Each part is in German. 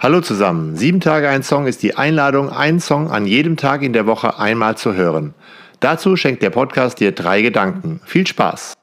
Hallo zusammen. Sieben Tage ein Song ist die Einladung, einen Song an jedem Tag in der Woche einmal zu hören. Dazu schenkt der Podcast dir drei Gedanken. Viel Spaß!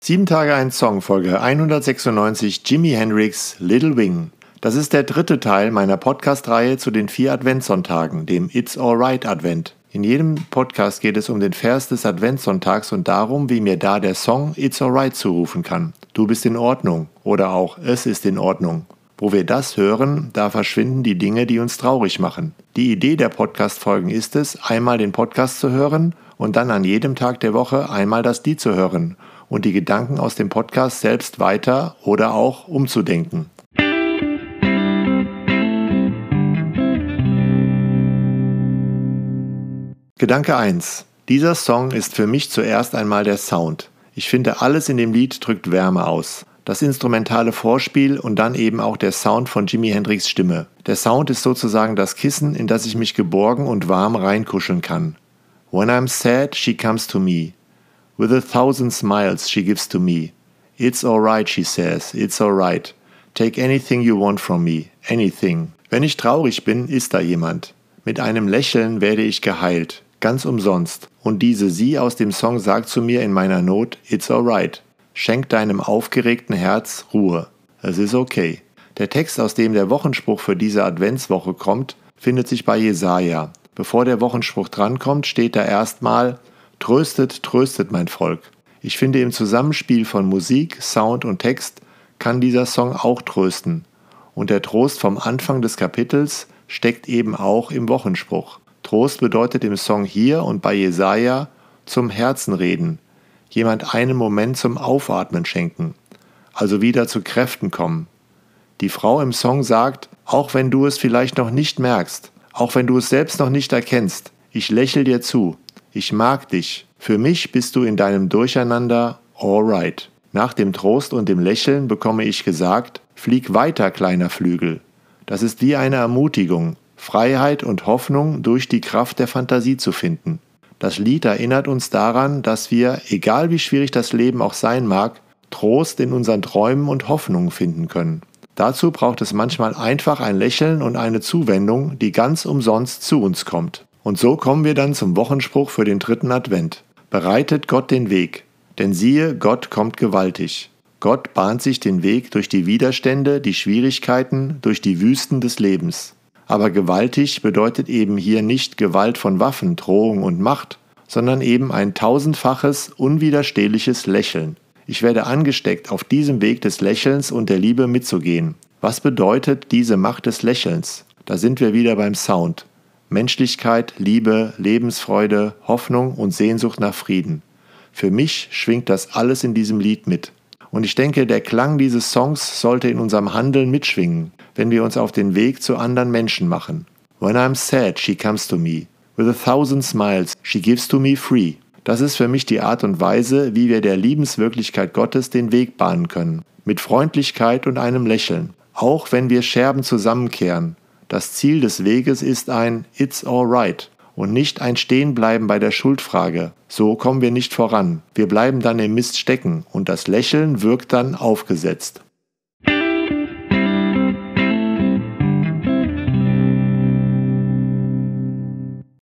Sieben Tage ein Song, Folge 196, Jimi Hendrix, Little Wing. Das ist der dritte Teil meiner Podcast-Reihe zu den vier Adventssonntagen, dem It's Alright Advent. In jedem Podcast geht es um den Vers des Adventssonntags und darum, wie mir da der Song It's Alright zurufen kann. Du bist in Ordnung oder auch Es ist in Ordnung. Wo wir das hören, da verschwinden die Dinge, die uns traurig machen. Die Idee der Podcast-Folgen ist es, einmal den Podcast zu hören und dann an jedem Tag der Woche einmal das Lied zu hören und die Gedanken aus dem Podcast selbst weiter oder auch umzudenken. Gedanke 1. Dieser Song ist für mich zuerst einmal der Sound. Ich finde, alles in dem Lied drückt Wärme aus. Das instrumentale Vorspiel und dann eben auch der Sound von Jimi Hendrix Stimme. Der Sound ist sozusagen das Kissen, in das ich mich geborgen und warm reinkuscheln kann. When I'm sad, she comes to me. With a thousand smiles she gives to me. It's alright, she says, it's alright. Take anything you want from me, anything. Wenn ich traurig bin, ist da jemand. Mit einem Lächeln werde ich geheilt, ganz umsonst. Und diese Sie aus dem Song sagt zu mir in meiner Not, It's alright. Schenk deinem aufgeregten Herz Ruhe. Es ist okay. Der Text, aus dem der Wochenspruch für diese Adventswoche kommt, findet sich bei Jesaja. Bevor der Wochenspruch drankommt, steht da erstmal Tröstet, tröstet mein Volk. Ich finde, im Zusammenspiel von Musik, Sound und Text kann dieser Song auch trösten. Und der Trost vom Anfang des Kapitels steckt eben auch im Wochenspruch. Trost bedeutet im Song hier und bei Jesaja zum Herzen reden, jemand einen Moment zum Aufatmen schenken, also wieder zu Kräften kommen. Die Frau im Song sagt, auch wenn du es vielleicht noch nicht merkst, auch wenn du es selbst noch nicht erkennst, ich lächel dir zu, ich mag dich. Für mich bist du in deinem Durcheinander alright. Nach dem Trost und dem Lächeln bekomme ich gesagt, flieg weiter, kleiner Flügel. Das ist wie eine Ermutigung, Freiheit und Hoffnung durch die Kraft der Fantasie zu finden. Das Lied erinnert uns daran, dass wir, egal wie schwierig das Leben auch sein mag, Trost in unseren Träumen und Hoffnungen finden können. Dazu braucht es manchmal einfach ein Lächeln und eine Zuwendung, die ganz umsonst zu uns kommt. Und so kommen wir dann zum Wochenspruch für den dritten Advent. Bereitet Gott den Weg, denn siehe, Gott kommt gewaltig. Gott bahnt sich den Weg durch die Widerstände, die Schwierigkeiten, durch die Wüsten des Lebens. Aber gewaltig bedeutet eben hier nicht Gewalt von Waffen, Drohung und Macht, sondern eben ein tausendfaches, unwiderstehliches Lächeln. Ich werde angesteckt, auf diesem Weg des Lächelns und der Liebe mitzugehen. Was bedeutet diese Macht des Lächelns? Da sind wir wieder beim Sound. Menschlichkeit, Liebe, Lebensfreude, Hoffnung und Sehnsucht nach Frieden. Für mich schwingt das alles in diesem Lied mit. Und ich denke, der Klang dieses Songs sollte in unserem Handeln mitschwingen, wenn wir uns auf den Weg zu anderen Menschen machen. When I'm sad, she comes to me. With a thousand smiles, she gives to me free. Das ist für mich die Art und Weise, wie wir der Liebenswirklichkeit Gottes den Weg bahnen können. Mit Freundlichkeit und einem Lächeln. Auch wenn wir Scherben zusammenkehren das Ziel des Weges ist ein It's alright und nicht ein Stehenbleiben bei der Schuldfrage. So kommen wir nicht voran. Wir bleiben dann im Mist stecken und das Lächeln wirkt dann aufgesetzt.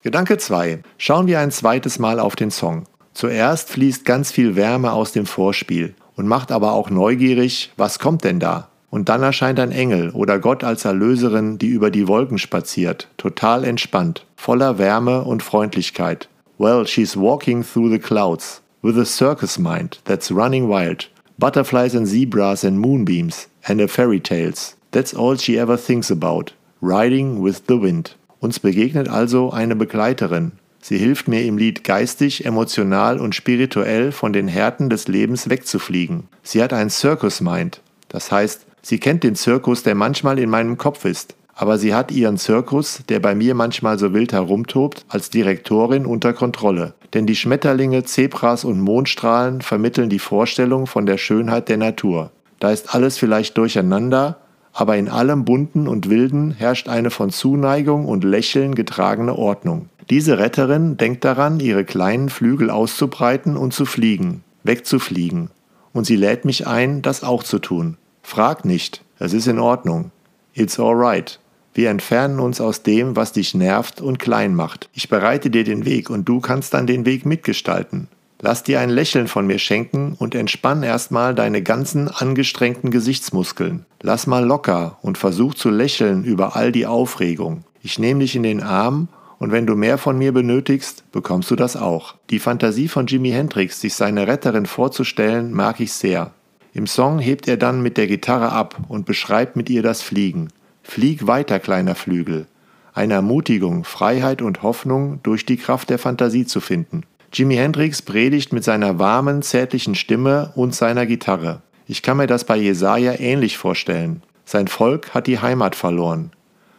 Gedanke 2. Schauen wir ein zweites Mal auf den Song. Zuerst fließt ganz viel Wärme aus dem Vorspiel und macht aber auch neugierig, was kommt denn da? Und dann erscheint ein Engel oder Gott als Erlöserin, die über die Wolken spaziert, total entspannt, voller Wärme und Freundlichkeit. Well, she's walking through the clouds, with a circus mind that's running wild, butterflies and zebras and moonbeams, and a fairy tales. That's all she ever thinks about, riding with the wind. Uns begegnet also eine Begleiterin. Sie hilft mir im Lied geistig, emotional und spirituell von den Härten des Lebens wegzufliegen. Sie hat ein Circus Mind, das heißt, Sie kennt den Zirkus, der manchmal in meinem Kopf ist, aber sie hat ihren Zirkus, der bei mir manchmal so wild herumtobt, als Direktorin unter Kontrolle. Denn die Schmetterlinge, Zebras und Mondstrahlen vermitteln die Vorstellung von der Schönheit der Natur. Da ist alles vielleicht durcheinander, aber in allem Bunten und Wilden herrscht eine von Zuneigung und Lächeln getragene Ordnung. Diese Retterin denkt daran, ihre kleinen Flügel auszubreiten und zu fliegen, wegzufliegen. Und sie lädt mich ein, das auch zu tun. Frag nicht, es ist in Ordnung. It's alright. Wir entfernen uns aus dem, was dich nervt und klein macht. Ich bereite dir den Weg und du kannst dann den Weg mitgestalten. Lass dir ein Lächeln von mir schenken und entspann erstmal deine ganzen angestrengten Gesichtsmuskeln. Lass mal locker und versuch zu lächeln über all die Aufregung. Ich nehme dich in den Arm und wenn du mehr von mir benötigst, bekommst du das auch. Die Fantasie von Jimi Hendrix, sich seine Retterin vorzustellen, mag ich sehr. Im Song hebt er dann mit der Gitarre ab und beschreibt mit ihr das Fliegen. Flieg weiter, kleiner Flügel. Eine Ermutigung, Freiheit und Hoffnung durch die Kraft der Fantasie zu finden. Jimi Hendrix predigt mit seiner warmen, zärtlichen Stimme und seiner Gitarre. Ich kann mir das bei Jesaja ähnlich vorstellen. Sein Volk hat die Heimat verloren.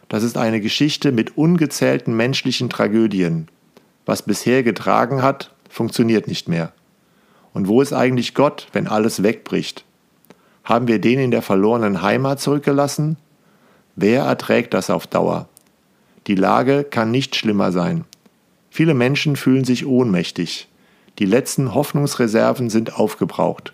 Das ist eine Geschichte mit ungezählten menschlichen Tragödien. Was bisher getragen hat, funktioniert nicht mehr. Und wo ist eigentlich Gott, wenn alles wegbricht? Haben wir den in der verlorenen Heimat zurückgelassen? Wer erträgt das auf Dauer? Die Lage kann nicht schlimmer sein. Viele Menschen fühlen sich ohnmächtig. Die letzten Hoffnungsreserven sind aufgebraucht.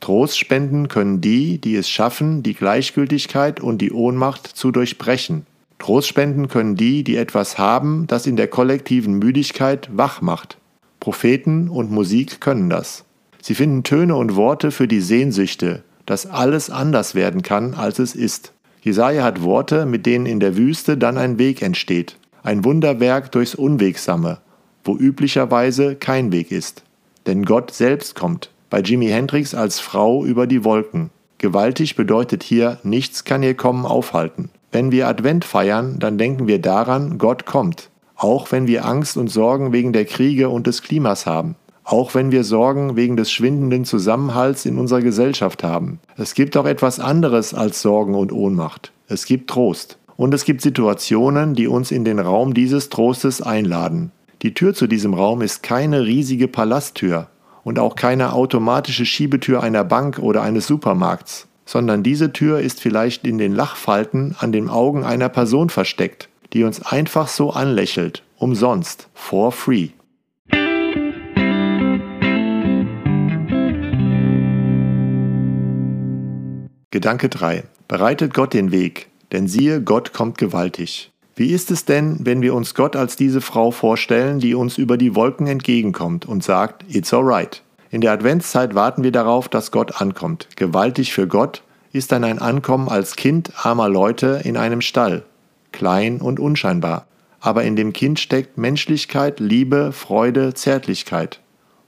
Trost spenden können die, die es schaffen, die Gleichgültigkeit und die Ohnmacht zu durchbrechen. Trost spenden können die, die etwas haben, das in der kollektiven Müdigkeit wach macht. Propheten und Musik können das. Sie finden Töne und Worte für die Sehnsüchte, dass alles anders werden kann, als es ist. Jesaja hat Worte, mit denen in der Wüste dann ein Weg entsteht. Ein Wunderwerk durchs Unwegsame, wo üblicherweise kein Weg ist. Denn Gott selbst kommt, bei Jimi Hendrix als Frau über die Wolken. Gewaltig bedeutet hier, nichts kann ihr Kommen aufhalten. Wenn wir Advent feiern, dann denken wir daran, Gott kommt. Auch wenn wir Angst und Sorgen wegen der Kriege und des Klimas haben. Auch wenn wir Sorgen wegen des schwindenden Zusammenhalts in unserer Gesellschaft haben. Es gibt auch etwas anderes als Sorgen und Ohnmacht. Es gibt Trost. Und es gibt Situationen, die uns in den Raum dieses Trostes einladen. Die Tür zu diesem Raum ist keine riesige Palasttür und auch keine automatische Schiebetür einer Bank oder eines Supermarkts, sondern diese Tür ist vielleicht in den Lachfalten an den Augen einer Person versteckt, die uns einfach so anlächelt, umsonst, for free. Gedanke 3. Bereitet Gott den Weg, denn siehe, Gott kommt gewaltig. Wie ist es denn, wenn wir uns Gott als diese Frau vorstellen, die uns über die Wolken entgegenkommt und sagt, It's alright. In der Adventszeit warten wir darauf, dass Gott ankommt. Gewaltig für Gott ist dann ein Ankommen als Kind armer Leute in einem Stall. Klein und unscheinbar. Aber in dem Kind steckt Menschlichkeit, Liebe, Freude, Zärtlichkeit.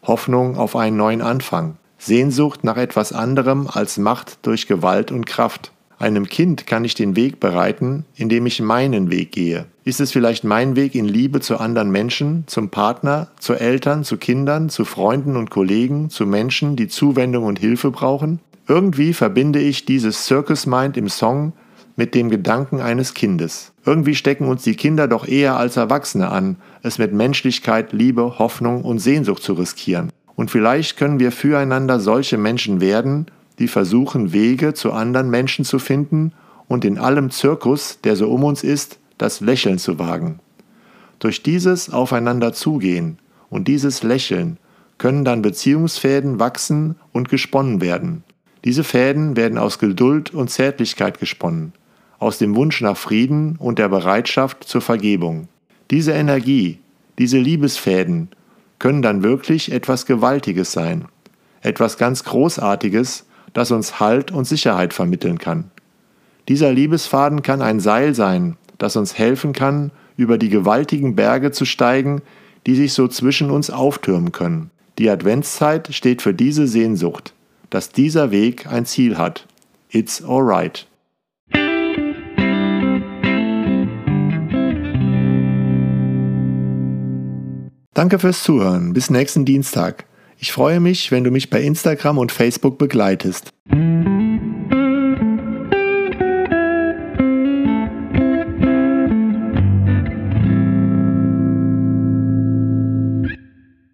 Hoffnung auf einen neuen Anfang. Sehnsucht nach etwas anderem als Macht durch Gewalt und Kraft. Einem Kind kann ich den Weg bereiten, indem ich meinen Weg gehe. Ist es vielleicht mein Weg in Liebe zu anderen Menschen, zum Partner, zu Eltern, zu Kindern, zu Freunden und Kollegen, zu Menschen, die Zuwendung und Hilfe brauchen? Irgendwie verbinde ich dieses Circus Mind im Song mit dem Gedanken eines Kindes. Irgendwie stecken uns die Kinder doch eher als Erwachsene an, es mit Menschlichkeit, Liebe, Hoffnung und Sehnsucht zu riskieren. Und vielleicht können wir füreinander solche Menschen werden, die versuchen, Wege zu anderen Menschen zu finden und in allem Zirkus, der so um uns ist, das Lächeln zu wagen. Durch dieses Aufeinander zugehen und dieses Lächeln können dann Beziehungsfäden wachsen und gesponnen werden. Diese Fäden werden aus Geduld und Zärtlichkeit gesponnen, aus dem Wunsch nach Frieden und der Bereitschaft zur Vergebung. Diese Energie, diese Liebesfäden können dann wirklich etwas Gewaltiges sein, etwas ganz Großartiges, das uns Halt und Sicherheit vermitteln kann. Dieser Liebesfaden kann ein Seil sein, das uns helfen kann, über die gewaltigen Berge zu steigen, die sich so zwischen uns auftürmen können. Die Adventszeit steht für diese Sehnsucht, dass dieser Weg ein Ziel hat. It's alright. Danke fürs Zuhören. Bis nächsten Dienstag. Ich freue mich, wenn du mich bei Instagram und Facebook begleitest.